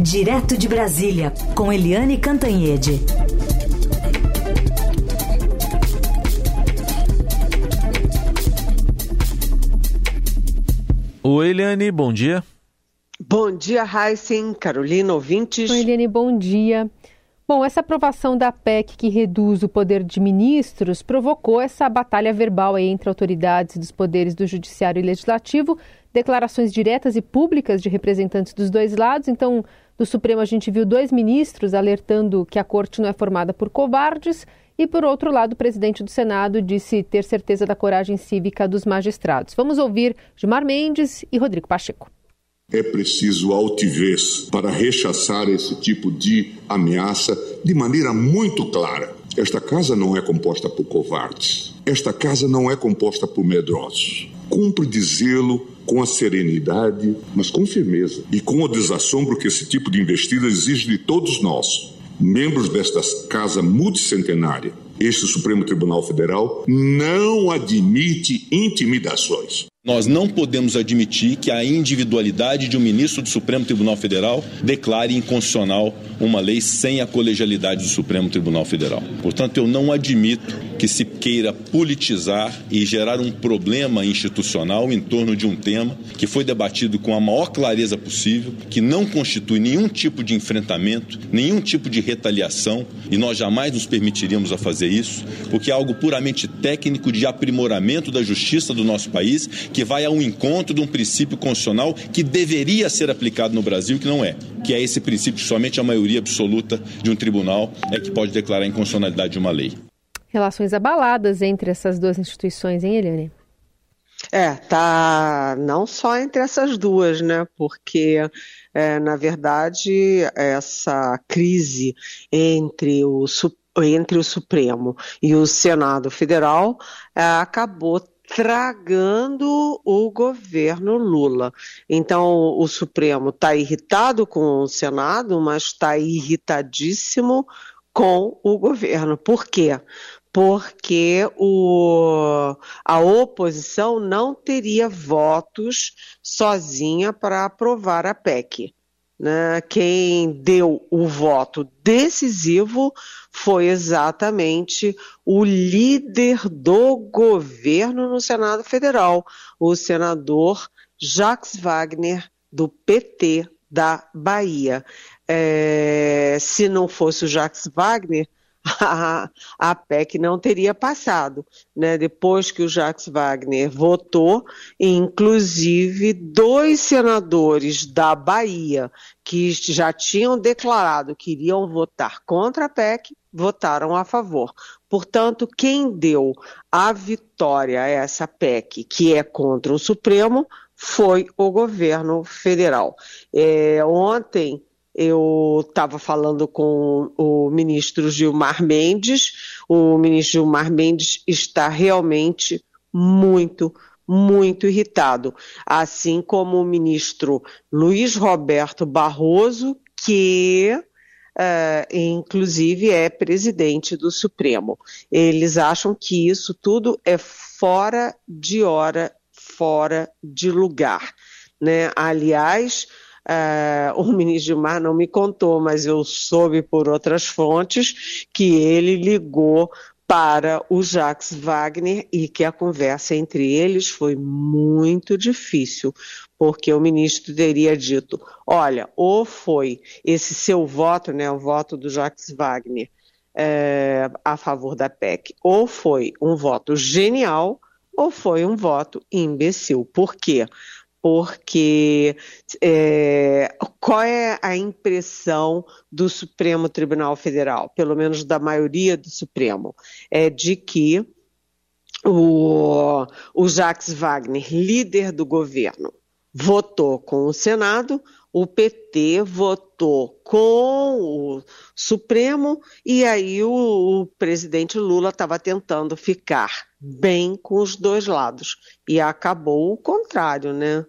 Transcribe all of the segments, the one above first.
Direto de Brasília, com Eliane Cantanhede. Oi, Eliane, bom dia. Bom dia, Heisen, Carolina, ouvintes. Oi, Eliane, bom dia. Bom, essa aprovação da PEC que reduz o poder de ministros provocou essa batalha verbal entre autoridades dos poderes do Judiciário e Legislativo, declarações diretas e públicas de representantes dos dois lados. Então, do Supremo, a gente viu dois ministros alertando que a corte não é formada por covardes, e, por outro lado, o presidente do Senado disse ter certeza da coragem cívica dos magistrados. Vamos ouvir Gilmar Mendes e Rodrigo Pacheco. É preciso altivez para rechaçar esse tipo de ameaça de maneira muito clara. Esta casa não é composta por covardes. Esta casa não é composta por medrosos. Cumpre dizê-lo com a serenidade, mas com firmeza e com o desassombro que esse tipo de investida exige de todos nós, membros desta casa multicentenária. Este Supremo Tribunal Federal não admite intimidações. Nós não podemos admitir que a individualidade de um ministro do Supremo Tribunal Federal declare inconstitucional uma lei sem a colegialidade do Supremo Tribunal Federal. Portanto, eu não admito que se queira politizar e gerar um problema institucional em torno de um tema que foi debatido com a maior clareza possível, que não constitui nenhum tipo de enfrentamento, nenhum tipo de retaliação, e nós jamais nos permitiríamos a fazer isso, porque é algo puramente técnico de aprimoramento da justiça do nosso país que vai ao encontro de um princípio constitucional que deveria ser aplicado no Brasil, que não é, que é esse princípio que somente a maioria absoluta de um tribunal é que pode declarar a inconstitucionalidade de uma lei. Relações abaladas entre essas duas instituições, hein, Eliane? É, tá não só entre essas duas, né? Porque, é, na verdade, essa crise entre o, entre o Supremo e o Senado Federal é, acabou tragando o governo Lula. Então, o Supremo está irritado com o Senado, mas está irritadíssimo com o governo. Por quê? Porque o, a oposição não teria votos sozinha para aprovar a PEC. Né? Quem deu o voto decisivo foi exatamente o líder do governo no Senado Federal, o senador Jacques Wagner, do PT da Bahia. É, se não fosse o Jacques Wagner, a, a PEC não teria passado. Né? Depois que o Jacques Wagner votou, inclusive dois senadores da Bahia que já tinham declarado que iriam votar contra a PEC, votaram a favor. Portanto, quem deu a vitória a essa PEC, que é contra o Supremo, foi o governo federal. É, ontem eu estava falando com o ministro Gilmar Mendes. O ministro Gilmar Mendes está realmente muito, muito irritado. Assim como o ministro Luiz Roberto Barroso, que Uh, inclusive é presidente do Supremo. Eles acham que isso tudo é fora de hora, fora de lugar. Né? Aliás, Uh, o ministro Gilmar não me contou, mas eu soube por outras fontes que ele ligou para o Jacques Wagner e que a conversa entre eles foi muito difícil, porque o ministro teria dito: olha, ou foi esse seu voto, né, o voto do Jacques Wagner é, a favor da PEC, ou foi um voto genial, ou foi um voto imbecil. Por quê? Porque é, qual é a impressão do Supremo Tribunal Federal, pelo menos da maioria do Supremo, é de que o, o Jacques Wagner, líder do governo, votou com o Senado, o PT votou com o Supremo e aí o, o presidente Lula estava tentando ficar bem com os dois lados e acabou o contrário, né?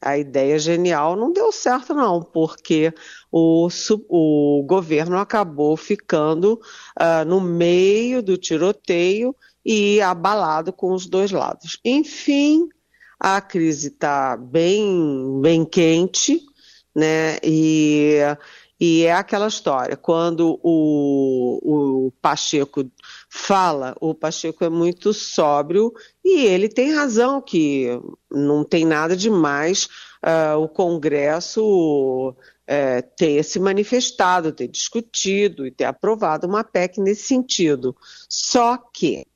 A ideia genial não deu certo não, porque o, o governo acabou ficando uh, no meio do tiroteio e abalado com os dois lados. Enfim, a crise está bem, bem quente, né? E, e é aquela história, quando o, o Pacheco fala, o Pacheco é muito sóbrio e ele tem razão que não tem nada de mais uh, o Congresso é, ter se manifestado, ter discutido e ter aprovado uma PEC nesse sentido. Só que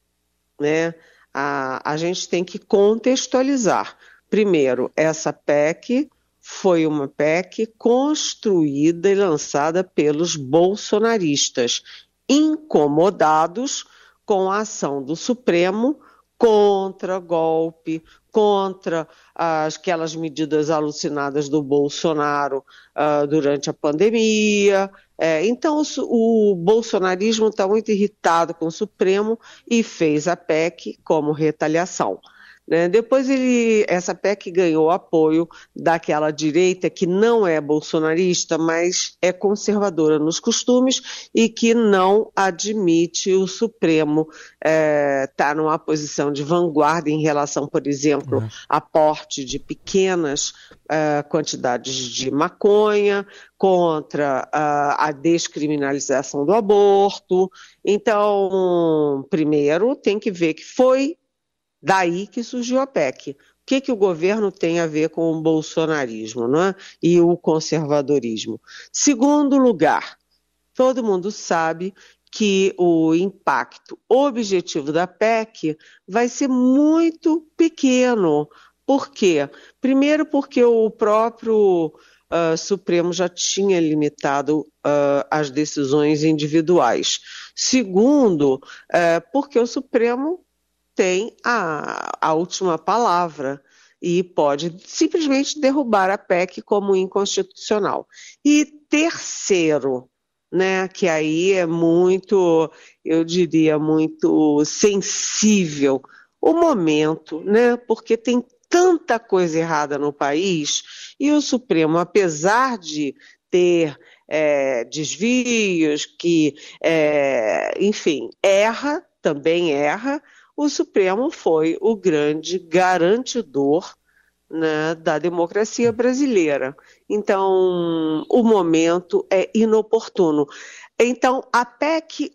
né, a, a gente tem que contextualizar. Primeiro, essa PEC foi uma PEC construída e lançada pelos bolsonaristas, incomodados com a ação do Supremo contra golpe, contra as, aquelas medidas alucinadas do Bolsonaro uh, durante a pandemia. É, então, o, o bolsonarismo está muito irritado com o Supremo e fez a PEC como retaliação. Né? Depois ele, essa PEC ganhou apoio daquela direita que não é bolsonarista, mas é conservadora nos costumes e que não admite o Supremo estar é, tá numa posição de vanguarda em relação, por exemplo, uhum. a porte de pequenas é, quantidades de maconha, contra a, a descriminalização do aborto. Então, primeiro tem que ver que foi Daí que surgiu a PEC. O que, que o governo tem a ver com o bolsonarismo não é? e o conservadorismo? Segundo lugar, todo mundo sabe que o impacto objetivo da PEC vai ser muito pequeno. Por quê? Primeiro, porque o próprio uh, Supremo já tinha limitado uh, as decisões individuais. Segundo, uh, porque o Supremo tem a, a última palavra e pode simplesmente derrubar a PEC como inconstitucional. E terceiro, né, que aí é muito, eu diria, muito sensível o momento, né, porque tem tanta coisa errada no país e o Supremo, apesar de ter é, desvios, que, é, enfim, erra, também erra, o Supremo foi o grande garantidor né, da democracia brasileira. Então, o momento é inoportuno. Então, a PEC,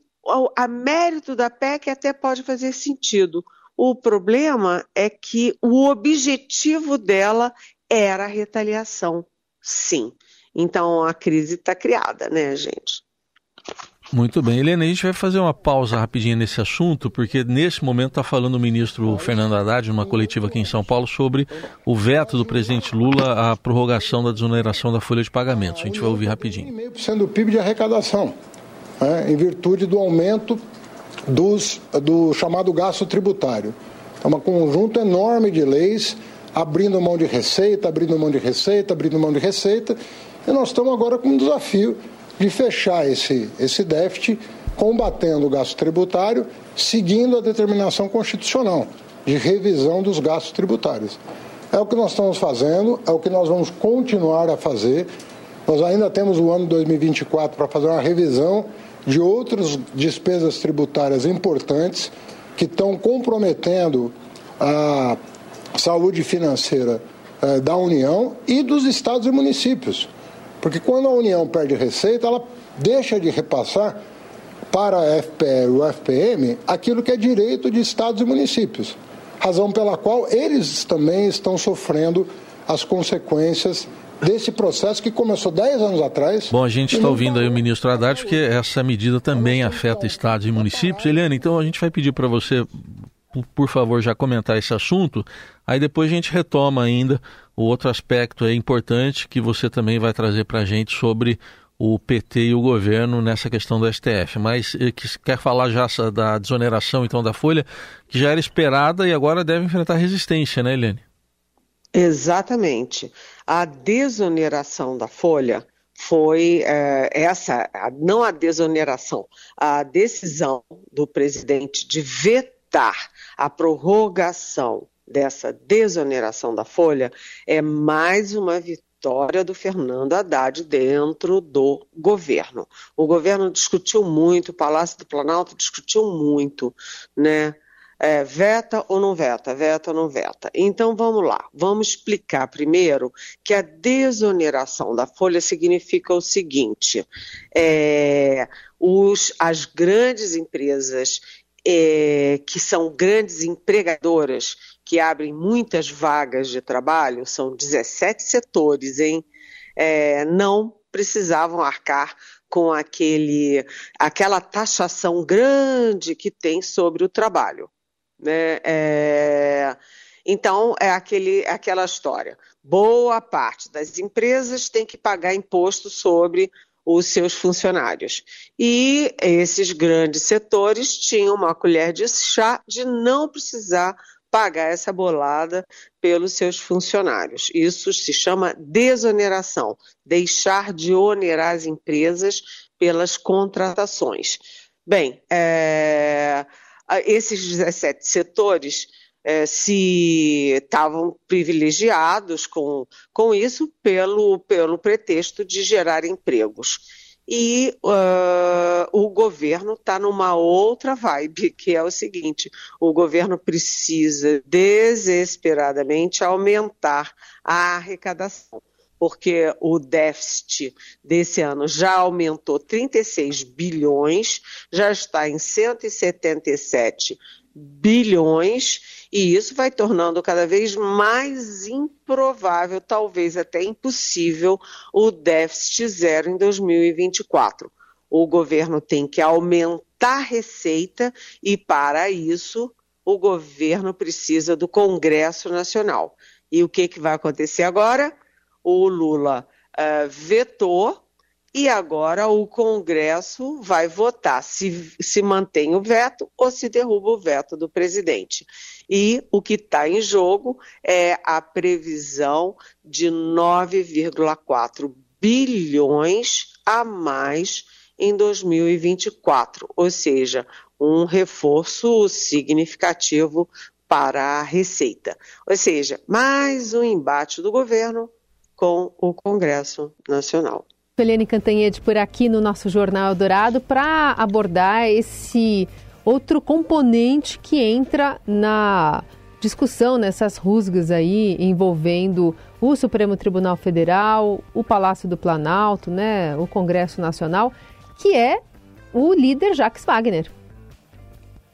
a mérito da PEC até pode fazer sentido. O problema é que o objetivo dela era a retaliação, sim. Então, a crise está criada, né, gente? Muito bem. Helena, a gente vai fazer uma pausa rapidinho nesse assunto, porque nesse momento está falando o ministro Fernando Haddad, numa coletiva aqui em São Paulo, sobre o veto do presidente Lula à prorrogação da desoneração da folha de pagamentos. A gente vai ouvir rapidinho. 1,5% do PIB de arrecadação, né, em virtude do aumento dos, do chamado gasto tributário. É um conjunto enorme de leis abrindo mão de receita, abrindo mão de receita, abrindo mão de receita, e nós estamos agora com um desafio de fechar esse, esse déficit combatendo o gasto tributário, seguindo a determinação constitucional de revisão dos gastos tributários. É o que nós estamos fazendo, é o que nós vamos continuar a fazer. Nós ainda temos o ano 2024 para fazer uma revisão de outras despesas tributárias importantes que estão comprometendo a saúde financeira eh, da União e dos estados e municípios. Porque quando a União perde receita, ela deixa de repassar para a FPE e o FPM aquilo que é direito de estados e municípios. Razão pela qual eles também estão sofrendo as consequências desse processo que começou 10 anos atrás. Bom, a gente está ouvindo aí o ministro Haddad, porque essa medida também afeta estados e municípios. Eliane, então a gente vai pedir para você, por favor, já comentar esse assunto, aí depois a gente retoma ainda o outro aspecto importante que você também vai trazer para a gente sobre o PT e o governo nessa questão do STF. Mas eh, que quer falar já da desoneração então da Folha, que já era esperada e agora deve enfrentar resistência, né, Helene? Exatamente. A desoneração da Folha foi é, essa, não a desoneração, a decisão do presidente de vetar a prorrogação dessa desoneração da folha é mais uma vitória do Fernando Haddad dentro do governo. O governo discutiu muito, o Palácio do Planalto discutiu muito, né? é, veta ou não veta, veta ou não veta. Então vamos lá, vamos explicar primeiro que a desoneração da folha significa o seguinte: é, os, as grandes empresas é, que são grandes empregadoras, que abrem muitas vagas de trabalho, são 17 setores, hein? É, não precisavam arcar com aquele, aquela taxação grande que tem sobre o trabalho. Né? É, então, é aquele, aquela história. Boa parte das empresas tem que pagar imposto sobre os seus funcionários. E esses grandes setores tinham uma colher de chá de não precisar pagar essa bolada pelos seus funcionários. Isso se chama desoneração, deixar de onerar as empresas pelas contratações. Bem, é, esses 17 setores é, se estavam privilegiados com, com isso pelo, pelo pretexto de gerar empregos. E uh, o governo está numa outra vibe, que é o seguinte: o governo precisa desesperadamente aumentar a arrecadação porque o déficit desse ano já aumentou 36 bilhões, já está em 177 bilhões, e isso vai tornando cada vez mais improvável, talvez até impossível, o déficit zero em 2024. O governo tem que aumentar a receita e, para isso, o governo precisa do Congresso Nacional. E o que, que vai acontecer agora? O Lula uh, vetou e agora o Congresso vai votar se, se mantém o veto ou se derruba o veto do presidente. E o que está em jogo é a previsão de 9,4 bilhões a mais em 2024, ou seja, um reforço significativo para a receita. Ou seja, mais um embate do governo com o Congresso Nacional. Eliane Cantanhede por aqui no nosso Jornal Dourado para abordar esse outro componente que entra na discussão nessas rusgas aí envolvendo o Supremo Tribunal Federal, o Palácio do Planalto, né, o Congresso Nacional, que é o líder Jacques Wagner.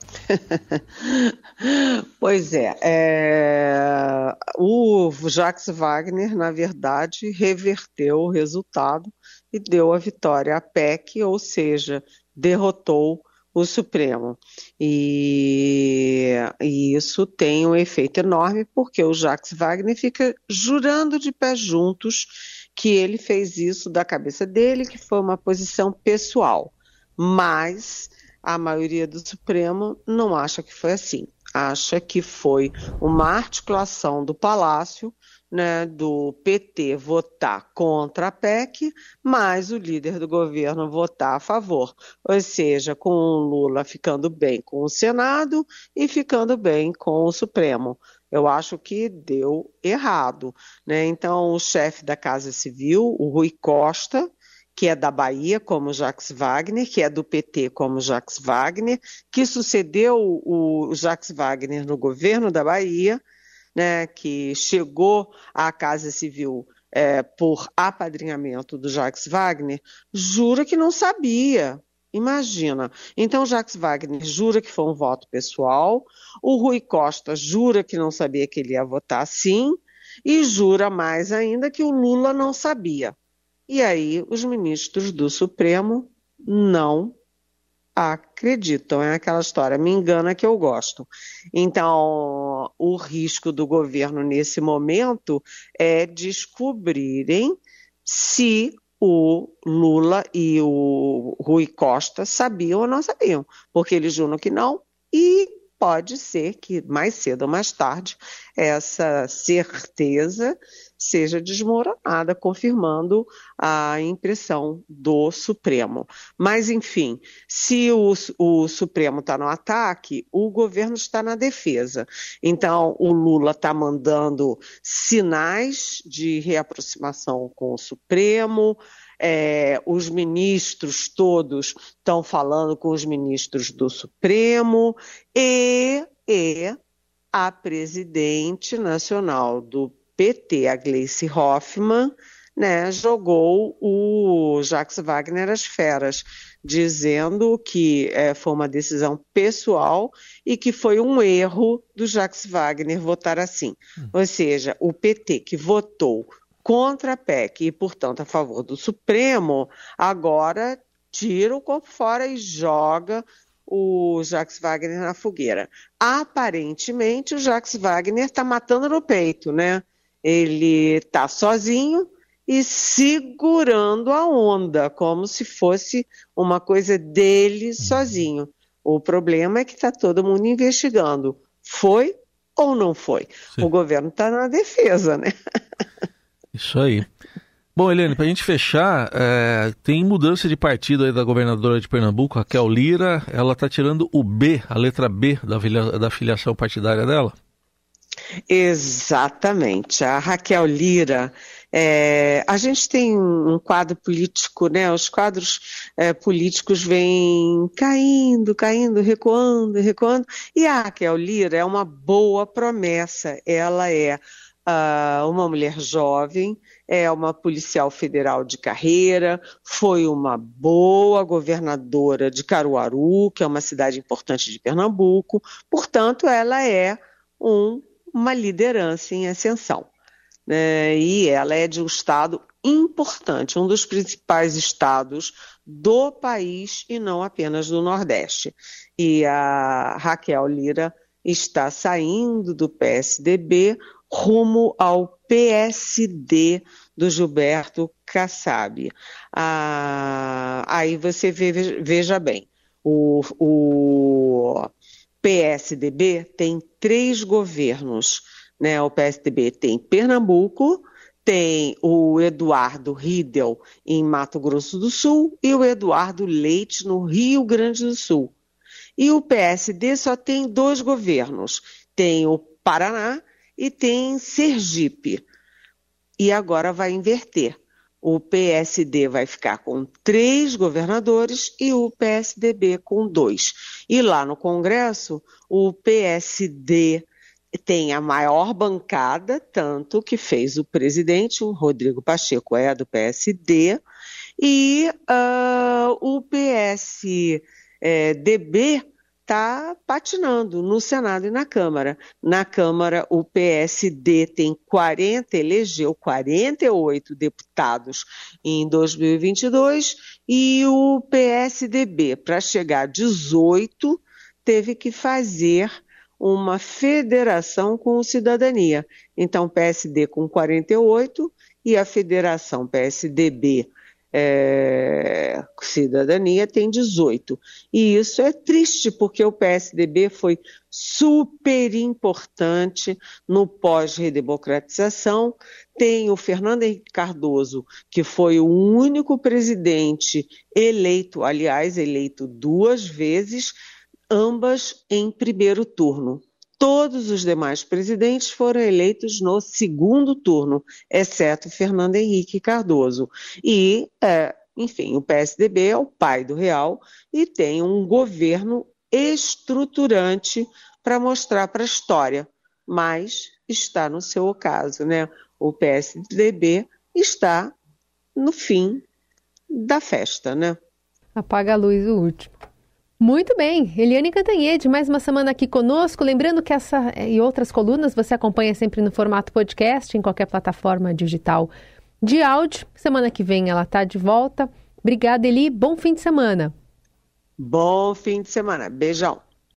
pois é, é, o Jacques Wagner, na verdade, reverteu o resultado e deu a vitória à PEC, ou seja, derrotou o Supremo. E, e, isso tem um efeito enorme, porque o Jacques Wagner fica jurando de pés juntos que ele fez isso da cabeça dele, que foi uma posição pessoal. Mas a maioria do Supremo não acha que foi assim. Acha que foi uma articulação do Palácio, né, do PT votar contra a PEC, mas o líder do governo votar a favor. Ou seja, com o Lula ficando bem com o Senado e ficando bem com o Supremo. Eu acho que deu errado. Né? Então, o chefe da Casa Civil, o Rui Costa, que é da Bahia, como Jacques Wagner, que é do PT, como Jacques Wagner, que sucedeu o Jacques Wagner no governo da Bahia, né, que chegou à Casa Civil é, por apadrinhamento do Jacques Wagner, jura que não sabia. Imagina. Então, Jacques Wagner jura que foi um voto pessoal, o Rui Costa jura que não sabia que ele ia votar sim, e jura mais ainda que o Lula não sabia. E aí os ministros do Supremo não acreditam. É aquela história, me engana que eu gosto. Então, o risco do governo nesse momento é descobrirem se o Lula e o Rui Costa sabiam ou não sabiam, porque eles juram que não e pode ser que mais cedo ou mais tarde essa certeza seja desmoronada, confirmando a impressão do Supremo. Mas, enfim, se o, o Supremo está no ataque, o governo está na defesa. Então, o Lula está mandando sinais de reaproximação com o Supremo. É, os ministros todos estão falando com os ministros do Supremo e e a presidente nacional do PT, a Gleice Hoffmann, né, jogou o Jacques Wagner às feras, dizendo que é, foi uma decisão pessoal e que foi um erro do Jacques Wagner votar assim. Hum. Ou seja, o PT que votou contra a PEC e, portanto, a favor do Supremo, agora tira o corpo fora e joga o Jacques Wagner na fogueira. Aparentemente, o Jacques Wagner está matando no peito, né? Ele está sozinho e segurando a onda, como se fosse uma coisa dele uhum. sozinho. O problema é que está todo mundo investigando. Foi ou não foi? Sim. O governo está na defesa, né? Isso aí. Bom, Helene, para a gente fechar, é, tem mudança de partido aí da governadora de Pernambuco, Raquel Lira. Ela está tirando o B, a letra B da, da filiação partidária dela? Exatamente. A Raquel Lira, é, a gente tem um quadro político, né? Os quadros é, políticos vêm caindo, caindo, recuando, recuando. E a Raquel Lira é uma boa promessa. Ela é uh, uma mulher jovem, é uma policial federal de carreira, foi uma boa governadora de Caruaru, que é uma cidade importante de Pernambuco, portanto, ela é um, uma liderança em ascensão. Né? E ela é de um estado importante, um dos principais estados do país e não apenas do Nordeste. E a Raquel Lira está saindo do PSDB rumo ao PSD do Gilberto Kassab. Ah, aí você vê, veja bem, o, o PSDB tem três governos. Né? O PSDB tem Pernambuco, tem o Eduardo Riedel em Mato Grosso do Sul e o Eduardo Leite no Rio Grande do Sul. E o PSD só tem dois governos. Tem o Paraná e tem Sergipe. E agora vai inverter. O PSD vai ficar com três governadores e o PSDB com dois. E lá no Congresso, o PSD tem a maior bancada, tanto que fez o presidente, o Rodrigo Pacheco é do PSD, e uh, o PSDB está patinando no Senado e na Câmara. Na Câmara, o PSD tem 40, elegeu 48 deputados em 2022 e o PSDB, para chegar a 18, teve que fazer uma federação com o Cidadania. Então, PSD com 48 e a federação PSDB é, cidadania tem 18. E isso é triste, porque o PSDB foi super importante no pós-redemocratização. Tem o Fernando Henrique Cardoso, que foi o único presidente eleito, aliás, eleito duas vezes, ambas em primeiro turno. Todos os demais presidentes foram eleitos no segundo turno, exceto Fernando Henrique Cardoso. E, é, enfim, o PSDB é o pai do Real e tem um governo estruturante para mostrar para a história, mas está no seu ocaso, né? O PSDB está no fim da festa, né? Apaga a luz o último. Muito bem, Eliane Cantanhede, mais uma semana aqui conosco. Lembrando que essa e outras colunas você acompanha sempre no formato podcast, em qualquer plataforma digital de áudio. Semana que vem ela está de volta. Obrigada, Eli. Bom fim de semana. Bom fim de semana. Beijão.